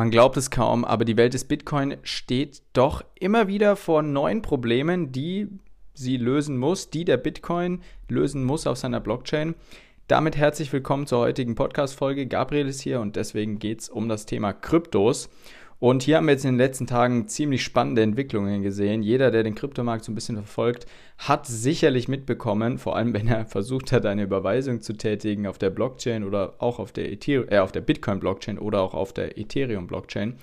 Man glaubt es kaum, aber die Welt des Bitcoin steht doch immer wieder vor neuen Problemen, die sie lösen muss, die der Bitcoin lösen muss auf seiner Blockchain. Damit herzlich willkommen zur heutigen Podcast-Folge. Gabriel ist hier und deswegen geht es um das Thema Kryptos. Und hier haben wir jetzt in den letzten Tagen ziemlich spannende Entwicklungen gesehen. Jeder, der den Kryptomarkt so ein bisschen verfolgt, hat sicherlich mitbekommen, vor allem wenn er versucht hat, eine Überweisung zu tätigen auf der Blockchain oder auch auf der, äh, der Bitcoin-Blockchain oder auch auf der Ethereum-Blockchain,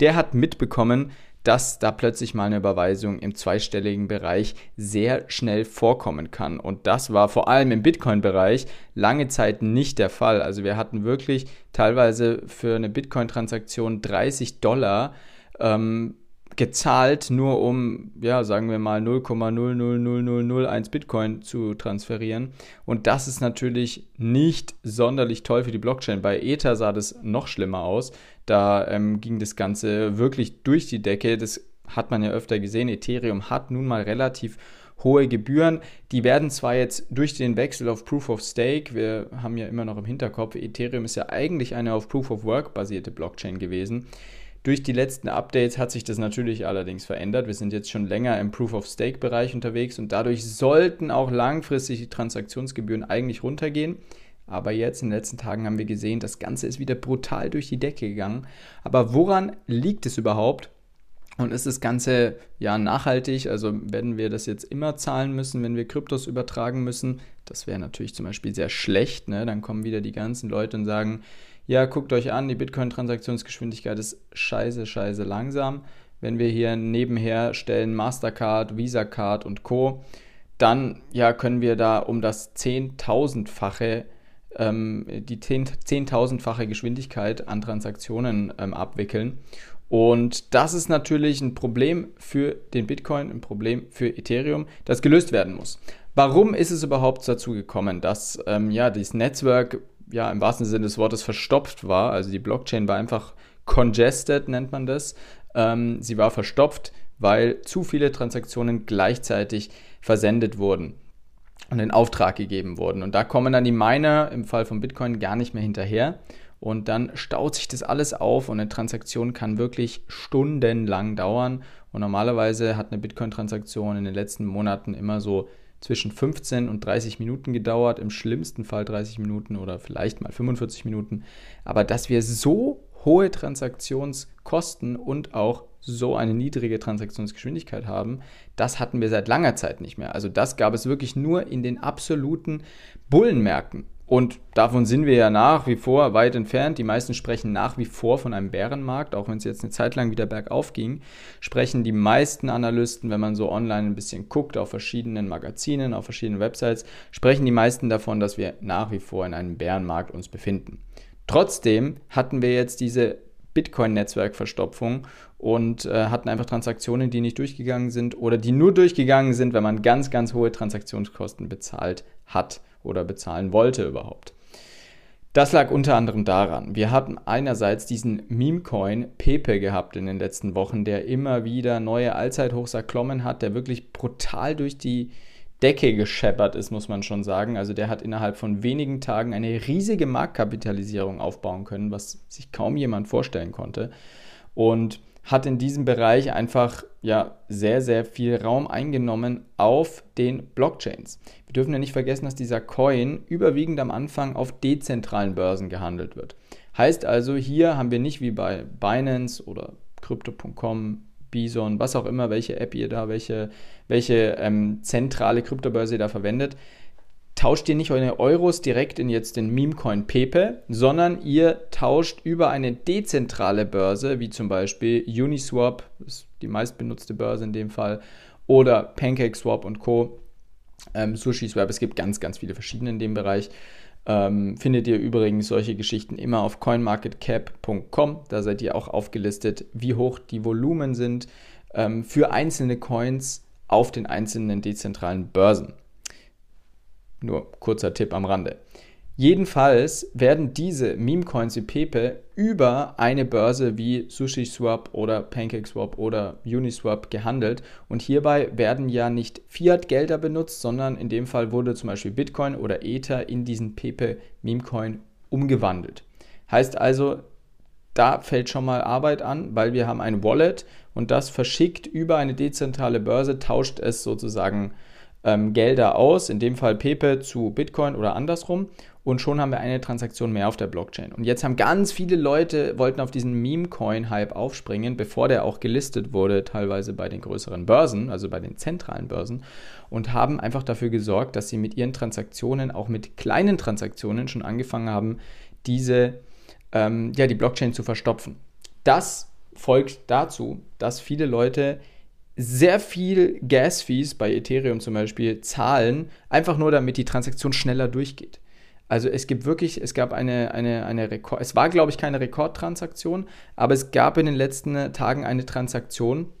der hat mitbekommen, dass da plötzlich mal eine Überweisung im zweistelligen Bereich sehr schnell vorkommen kann. Und das war vor allem im Bitcoin-Bereich lange Zeit nicht der Fall. Also wir hatten wirklich teilweise für eine Bitcoin-Transaktion 30 Dollar ähm, gezahlt, nur um, ja, sagen wir mal 0,00001 Bitcoin zu transferieren. Und das ist natürlich nicht sonderlich toll für die Blockchain. Bei Ether sah das noch schlimmer aus. Da ähm, ging das Ganze wirklich durch die Decke. Das hat man ja öfter gesehen. Ethereum hat nun mal relativ hohe Gebühren. Die werden zwar jetzt durch den Wechsel auf Proof of Stake, wir haben ja immer noch im Hinterkopf, Ethereum ist ja eigentlich eine auf Proof of Work basierte Blockchain gewesen. Durch die letzten Updates hat sich das natürlich allerdings verändert. Wir sind jetzt schon länger im Proof of Stake Bereich unterwegs und dadurch sollten auch langfristig die Transaktionsgebühren eigentlich runtergehen. Aber jetzt in den letzten Tagen haben wir gesehen, das Ganze ist wieder brutal durch die Decke gegangen. Aber woran liegt es überhaupt? Und ist das Ganze ja nachhaltig? Also werden wir das jetzt immer zahlen müssen, wenn wir Kryptos übertragen müssen? Das wäre natürlich zum Beispiel sehr schlecht. Ne? Dann kommen wieder die ganzen Leute und sagen, ja, guckt euch an, die Bitcoin-Transaktionsgeschwindigkeit ist scheiße, scheiße langsam. Wenn wir hier nebenher stellen Mastercard, Visa Card und Co., dann ja, können wir da um das Zehntausendfache, ähm, die Zehntausendfache Geschwindigkeit an Transaktionen ähm, abwickeln. Und das ist natürlich ein Problem für den Bitcoin, ein Problem für Ethereum, das gelöst werden muss. Warum ist es überhaupt dazu gekommen, dass ähm, ja, dieses Netzwerk ja im wahrsten Sinne des Wortes verstopft war. Also die Blockchain war einfach congested, nennt man das. Ähm, sie war verstopft, weil zu viele Transaktionen gleichzeitig versendet wurden und in Auftrag gegeben wurden. Und da kommen dann die Miner im Fall von Bitcoin gar nicht mehr hinterher. Und dann staut sich das alles auf und eine Transaktion kann wirklich stundenlang dauern. Und normalerweise hat eine Bitcoin-Transaktion in den letzten Monaten immer so zwischen 15 und 30 Minuten gedauert, im schlimmsten Fall 30 Minuten oder vielleicht mal 45 Minuten. Aber dass wir so hohe Transaktionskosten und auch so eine niedrige Transaktionsgeschwindigkeit haben, das hatten wir seit langer Zeit nicht mehr. Also das gab es wirklich nur in den absoluten Bullenmärkten. Und davon sind wir ja nach wie vor weit entfernt. Die meisten sprechen nach wie vor von einem Bärenmarkt, auch wenn es jetzt eine Zeit lang wieder bergauf ging, sprechen die meisten Analysten, wenn man so online ein bisschen guckt, auf verschiedenen Magazinen, auf verschiedenen Websites, sprechen die meisten davon, dass wir nach wie vor in einem Bärenmarkt uns befinden. Trotzdem hatten wir jetzt diese Bitcoin-Netzwerkverstopfung und äh, hatten einfach Transaktionen, die nicht durchgegangen sind oder die nur durchgegangen sind, wenn man ganz, ganz hohe Transaktionskosten bezahlt hat oder bezahlen wollte überhaupt. Das lag unter anderem daran, wir hatten einerseits diesen Meme-Coin Pepe gehabt in den letzten Wochen, der immer wieder neue Allzeithochs erklommen hat, der wirklich brutal durch die Decke gescheppert ist, muss man schon sagen. Also der hat innerhalb von wenigen Tagen eine riesige Marktkapitalisierung aufbauen können, was sich kaum jemand vorstellen konnte. Und hat in diesem Bereich einfach ja sehr, sehr viel Raum eingenommen auf den Blockchains. Wir dürfen ja nicht vergessen, dass dieser Coin überwiegend am Anfang auf dezentralen Börsen gehandelt wird. Heißt also, hier haben wir nicht wie bei Binance oder Crypto.com, Bison, was auch immer, welche App ihr da, welche, welche ähm, zentrale Kryptobörse ihr da verwendet, tauscht ihr nicht eure Euros direkt in jetzt den Memecoin Pepe, sondern ihr tauscht über eine dezentrale Börse, wie zum Beispiel Uniswap, ist die meistbenutzte Börse in dem Fall, oder PancakeSwap und Co. Ähm, SushiSwap, es gibt ganz, ganz viele verschiedene in dem Bereich. Ähm, findet ihr übrigens solche Geschichten immer auf coinmarketcap.com. Da seid ihr auch aufgelistet, wie hoch die Volumen sind ähm, für einzelne Coins auf den einzelnen dezentralen Börsen. Nur kurzer Tipp am Rande. Jedenfalls werden diese Meme-Coins wie Pepe über eine Börse wie SushiSwap oder PancakeSwap oder Uniswap gehandelt. Und hierbei werden ja nicht Fiat-Gelder benutzt, sondern in dem Fall wurde zum Beispiel Bitcoin oder Ether in diesen Pepe Meme-Coin umgewandelt. Heißt also, da fällt schon mal Arbeit an, weil wir haben ein Wallet und das verschickt über eine dezentrale Börse, tauscht es sozusagen ähm, Gelder aus, in dem Fall Pepe zu Bitcoin oder andersrum und schon haben wir eine Transaktion mehr auf der Blockchain. Und jetzt haben ganz viele Leute, wollten auf diesen Meme-Coin-Hype aufspringen, bevor der auch gelistet wurde, teilweise bei den größeren Börsen, also bei den zentralen Börsen, und haben einfach dafür gesorgt, dass sie mit ihren Transaktionen, auch mit kleinen Transaktionen, schon angefangen haben, diese, ähm, ja, die Blockchain zu verstopfen. Das folgt dazu, dass viele Leute sehr viel Gas-Fees bei Ethereum zum Beispiel zahlen, einfach nur damit die Transaktion schneller durchgeht. Also es gibt wirklich, es gab eine, eine, eine Rekord, es war glaube ich keine Rekordtransaktion, aber es gab in den letzten Tagen eine Transaktion,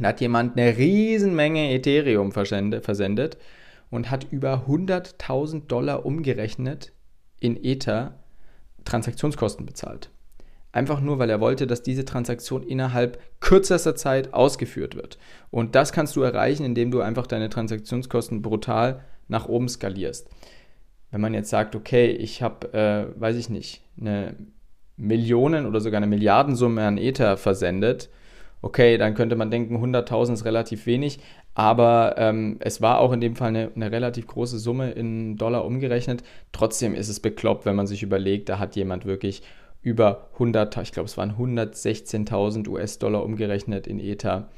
da hat jemand eine Riesenmenge Ethereum versendet und hat über 100.000 Dollar umgerechnet in Ether Transaktionskosten bezahlt. Einfach nur, weil er wollte, dass diese Transaktion innerhalb kürzester Zeit ausgeführt wird. Und das kannst du erreichen, indem du einfach deine Transaktionskosten brutal nach oben skalierst. Wenn man jetzt sagt, okay, ich habe, äh, weiß ich nicht, eine Millionen oder sogar eine Milliardensumme an Ether versendet, okay, dann könnte man denken, 100.000 ist relativ wenig, aber ähm, es war auch in dem Fall eine, eine, relativ große Summe in Dollar umgerechnet. Trotzdem ist es bekloppt, wenn man sich überlegt, da hat jemand wirklich über 100, ich glaube es waren 116.000 US-Dollar umgerechnet in Ether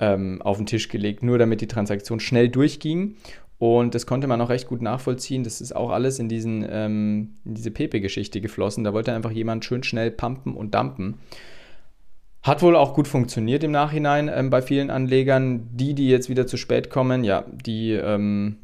ähm, auf den Tisch gelegt, nur damit die Transaktion schnell durchging. Und das konnte man auch recht gut nachvollziehen. Das ist auch alles in, diesen, ähm, in diese Pepe-Geschichte geflossen. Da wollte einfach jemand schön schnell pumpen und dumpen. Hat wohl auch gut funktioniert im Nachhinein ähm, bei vielen Anlegern. Die, die jetzt wieder zu spät kommen, ja, die ähm,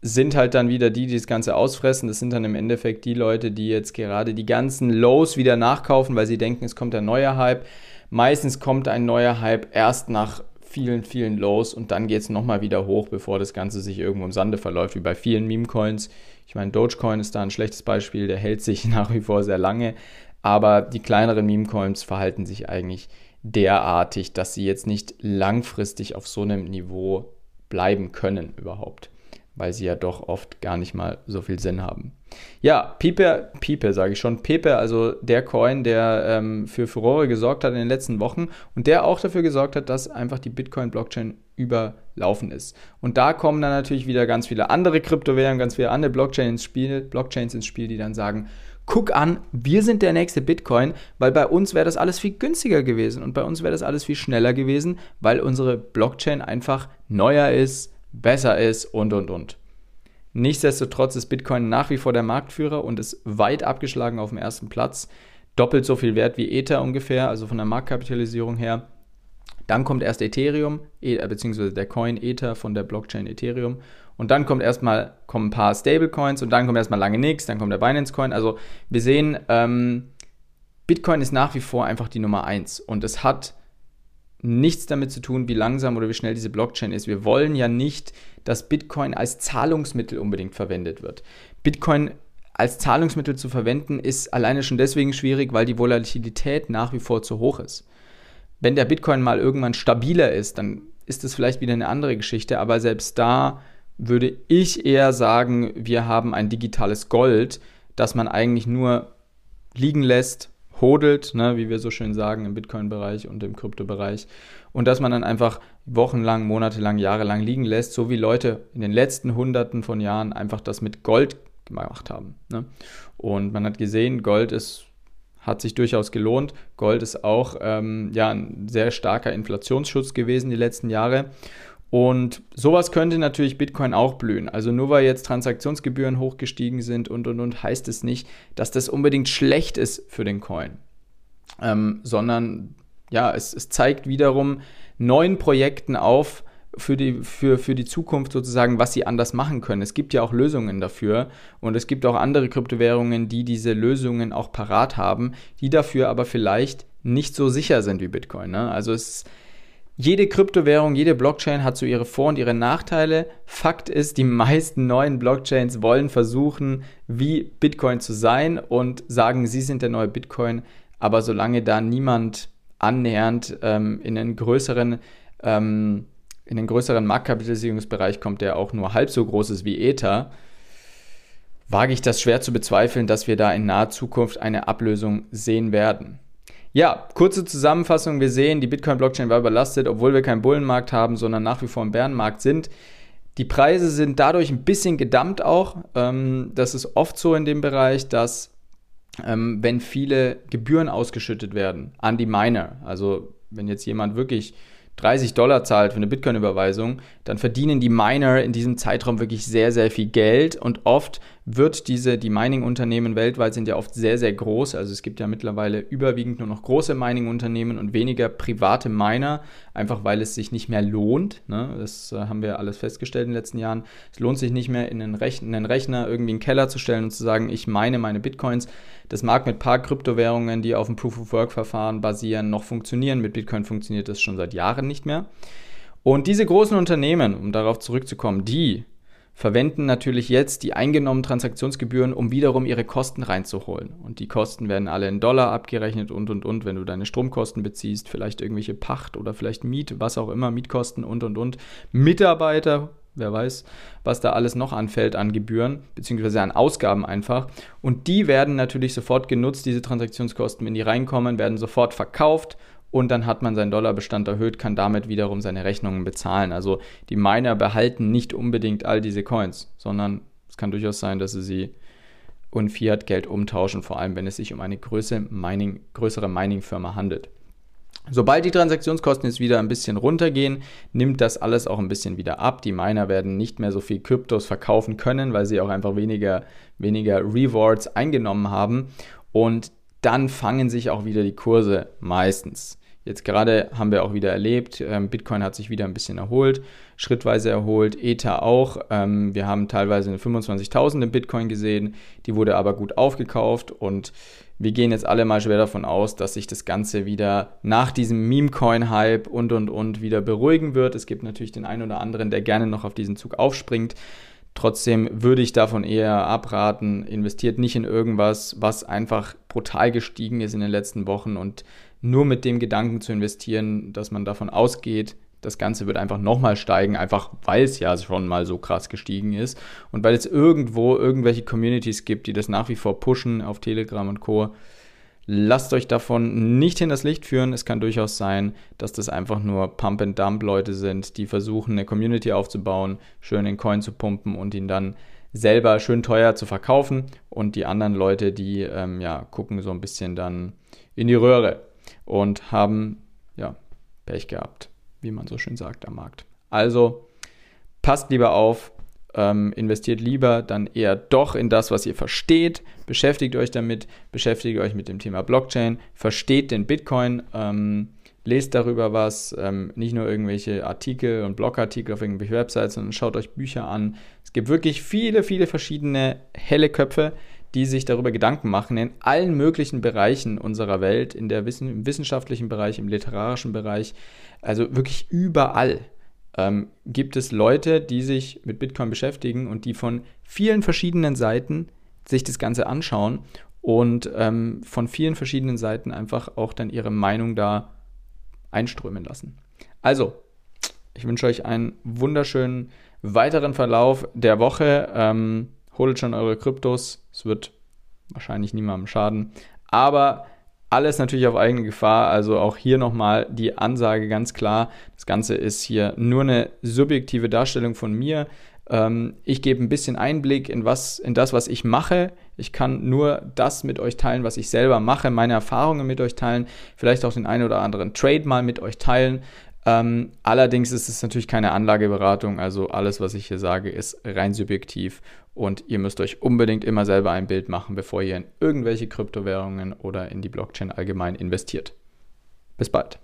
sind halt dann wieder die, die das Ganze ausfressen. Das sind dann im Endeffekt die Leute, die jetzt gerade die ganzen Lows wieder nachkaufen, weil sie denken, es kommt ein neuer Hype. Meistens kommt ein neuer Hype erst nach vielen, vielen Lows und dann geht es nochmal wieder hoch, bevor das Ganze sich irgendwo im Sande verläuft, wie bei vielen Meme-Coins. Ich meine, Dogecoin ist da ein schlechtes Beispiel, der hält sich nach wie vor sehr lange, aber die kleineren Meme-Coins verhalten sich eigentlich derartig, dass sie jetzt nicht langfristig auf so einem Niveau bleiben können überhaupt weil sie ja doch oft gar nicht mal so viel Sinn haben. Ja, Pipe, Pipe sage ich schon, Pepe, also der Coin, der ähm, für Furore gesorgt hat in den letzten Wochen und der auch dafür gesorgt hat, dass einfach die Bitcoin-Blockchain überlaufen ist. Und da kommen dann natürlich wieder ganz viele andere Kryptowährungen, ganz viele andere Blockchains ins Spiel, Blockchains ins Spiel, die dann sagen, guck an, wir sind der nächste Bitcoin, weil bei uns wäre das alles viel günstiger gewesen und bei uns wäre das alles viel schneller gewesen, weil unsere Blockchain einfach neuer ist, besser ist und, und, und. Nichtsdestotrotz ist Bitcoin nach wie vor der Marktführer und ist weit abgeschlagen auf dem ersten Platz. Doppelt so viel wert wie Ether ungefähr, also von der Marktkapitalisierung her. Dann kommt erst Ethereum, e, beziehungsweise der Coin Ether von der Blockchain Ethereum. Und dann kommt erstmal kommen ein paar Stablecoins und dann kommt erstmal lange nichts, dann kommt der Binance Coin. Also wir sehen, ähm, Bitcoin ist nach wie vor einfach die Nummer eins und es hat nichts damit zu tun, wie langsam oder wie schnell diese Blockchain ist. Wir wollen ja nicht, dass Bitcoin als Zahlungsmittel unbedingt verwendet wird. Bitcoin als Zahlungsmittel zu verwenden ist alleine schon deswegen schwierig, weil die Volatilität nach wie vor zu hoch ist. Wenn der Bitcoin mal irgendwann stabiler ist, dann ist das vielleicht wieder eine andere Geschichte, aber selbst da würde ich eher sagen, wir haben ein digitales Gold, das man eigentlich nur liegen lässt, hodelt, ne, wie wir so schön sagen im Bitcoin-Bereich und im Krypto-Bereich. Und dass man dann einfach wochenlang, monatelang, jahrelang liegen lässt, so wie Leute in den letzten Hunderten von Jahren einfach das mit Gold gemacht haben. Ne? Und man hat gesehen, Gold ist, hat sich durchaus gelohnt. Gold ist auch ähm, ja, ein sehr starker Inflationsschutz gewesen die letzten Jahre. Und sowas könnte natürlich Bitcoin auch blühen. Also nur weil jetzt Transaktionsgebühren hochgestiegen sind und und und, heißt es nicht, dass das unbedingt schlecht ist für den Coin. Ähm, sondern ja, es, es zeigt wiederum neuen Projekten auf, für die, für, für die Zukunft sozusagen, was sie anders machen können. Es gibt ja auch Lösungen dafür und es gibt auch andere Kryptowährungen, die diese Lösungen auch parat haben, die dafür aber vielleicht nicht so sicher sind wie Bitcoin. Ne? Also es ist jede Kryptowährung, jede Blockchain hat so ihre Vor- und ihre Nachteile. Fakt ist, die meisten neuen Blockchains wollen versuchen, wie Bitcoin zu sein und sagen, sie sind der neue Bitcoin. Aber solange da niemand annähernd ähm, in einen größeren ähm, in den größeren Marktkapitalisierungsbereich kommt, der auch nur halb so groß ist wie Ether, wage ich das schwer zu bezweifeln, dass wir da in naher Zukunft eine Ablösung sehen werden. Ja, kurze Zusammenfassung. Wir sehen, die Bitcoin-Blockchain war überlastet, obwohl wir keinen Bullenmarkt haben, sondern nach wie vor im Bärenmarkt sind. Die Preise sind dadurch ein bisschen gedammt auch. Ähm, das ist oft so in dem Bereich, dass ähm, wenn viele Gebühren ausgeschüttet werden an die Miner, also wenn jetzt jemand wirklich 30 Dollar zahlt für eine Bitcoin-Überweisung, dann verdienen die Miner in diesem Zeitraum wirklich sehr, sehr viel Geld und oft wird diese, die Mining-Unternehmen weltweit sind ja oft sehr, sehr groß. Also es gibt ja mittlerweile überwiegend nur noch große Mining-Unternehmen und weniger private Miner, einfach weil es sich nicht mehr lohnt. Ne? Das äh, haben wir alles festgestellt in den letzten Jahren. Es lohnt sich nicht mehr, in einen, Rech in einen Rechner irgendwie einen Keller zu stellen und zu sagen, ich meine meine Bitcoins. Das mag mit ein paar Kryptowährungen, die auf dem Proof-of-Work-Verfahren basieren, noch funktionieren. Mit Bitcoin funktioniert das schon seit Jahren nicht mehr. Und diese großen Unternehmen, um darauf zurückzukommen, die verwenden natürlich jetzt die eingenommenen Transaktionsgebühren, um wiederum ihre Kosten reinzuholen. Und die Kosten werden alle in Dollar abgerechnet und und und, wenn du deine Stromkosten beziehst, vielleicht irgendwelche Pacht oder vielleicht Miet, was auch immer, Mietkosten und und und. Mitarbeiter, wer weiß, was da alles noch anfällt an Gebühren, beziehungsweise an Ausgaben einfach. Und die werden natürlich sofort genutzt, diese Transaktionskosten, wenn die reinkommen, werden sofort verkauft und dann hat man seinen Dollarbestand erhöht, kann damit wiederum seine Rechnungen bezahlen. Also die Miner behalten nicht unbedingt all diese Coins, sondern es kann durchaus sein, dass sie sie und Fiat-Geld umtauschen, vor allem wenn es sich um eine größere, Mining, größere Mining-Firma handelt. Sobald die Transaktionskosten jetzt wieder ein bisschen runtergehen, nimmt das alles auch ein bisschen wieder ab. Die Miner werden nicht mehr so viel Kryptos verkaufen können, weil sie auch einfach weniger, weniger Rewards eingenommen haben. Und dann fangen sich auch wieder die Kurse meistens. Jetzt gerade haben wir auch wieder erlebt, ähm, Bitcoin hat sich wieder ein bisschen erholt, schrittweise erholt, Ether auch. Ähm, wir haben teilweise eine 25.000 in Bitcoin gesehen, die wurde aber gut aufgekauft und wir gehen jetzt alle mal schwer davon aus, dass sich das Ganze wieder nach diesem Meme-Coin-Hype und und und wieder beruhigen wird. Es gibt natürlich den einen oder anderen, der gerne noch auf diesen Zug aufspringt. Trotzdem würde ich davon eher abraten, investiert nicht in irgendwas, was einfach brutal gestiegen ist in den letzten Wochen und nur mit dem Gedanken zu investieren, dass man davon ausgeht, das Ganze wird einfach nochmal steigen, einfach weil es ja schon mal so krass gestiegen ist und weil es irgendwo irgendwelche Communities gibt, die das nach wie vor pushen auf Telegram und Co. Lasst euch davon nicht in das Licht führen. Es kann durchaus sein, dass das einfach nur Pump-and-Dump-Leute sind, die versuchen, eine Community aufzubauen, schön den Coin zu pumpen und ihn dann selber schön teuer zu verkaufen. Und die anderen Leute, die ähm, ja, gucken so ein bisschen dann in die Röhre und haben ja, Pech gehabt, wie man so schön sagt am Markt. Also passt lieber auf, ähm, investiert lieber dann eher doch in das, was ihr versteht. Beschäftigt euch damit, beschäftigt euch mit dem Thema Blockchain, versteht den Bitcoin, ähm, lest darüber was, ähm, nicht nur irgendwelche Artikel und Blogartikel auf irgendwelchen Websites, sondern schaut euch Bücher an. Es gibt wirklich viele, viele verschiedene helle Köpfe, die sich darüber Gedanken machen in allen möglichen Bereichen unserer Welt, in der Wissen, im wissenschaftlichen Bereich, im literarischen Bereich, also wirklich überall ähm, gibt es Leute, die sich mit Bitcoin beschäftigen und die von vielen verschiedenen Seiten sich das Ganze anschauen und ähm, von vielen verschiedenen Seiten einfach auch dann ihre Meinung da einströmen lassen. Also, ich wünsche euch einen wunderschönen weiteren Verlauf der Woche. Ähm, holt schon eure Kryptos. Es wird wahrscheinlich niemandem schaden. Aber alles natürlich auf eigene Gefahr, also auch hier nochmal die Ansage ganz klar. Das Ganze ist hier nur eine subjektive Darstellung von mir. Ähm, ich gebe ein bisschen Einblick in, was, in das, was ich mache. Ich kann nur das mit euch teilen, was ich selber mache, meine Erfahrungen mit euch teilen, vielleicht auch den einen oder anderen Trade mal mit euch teilen. Ähm, allerdings ist es natürlich keine Anlageberatung, also alles, was ich hier sage, ist rein subjektiv und ihr müsst euch unbedingt immer selber ein Bild machen, bevor ihr in irgendwelche Kryptowährungen oder in die Blockchain allgemein investiert. Bis bald.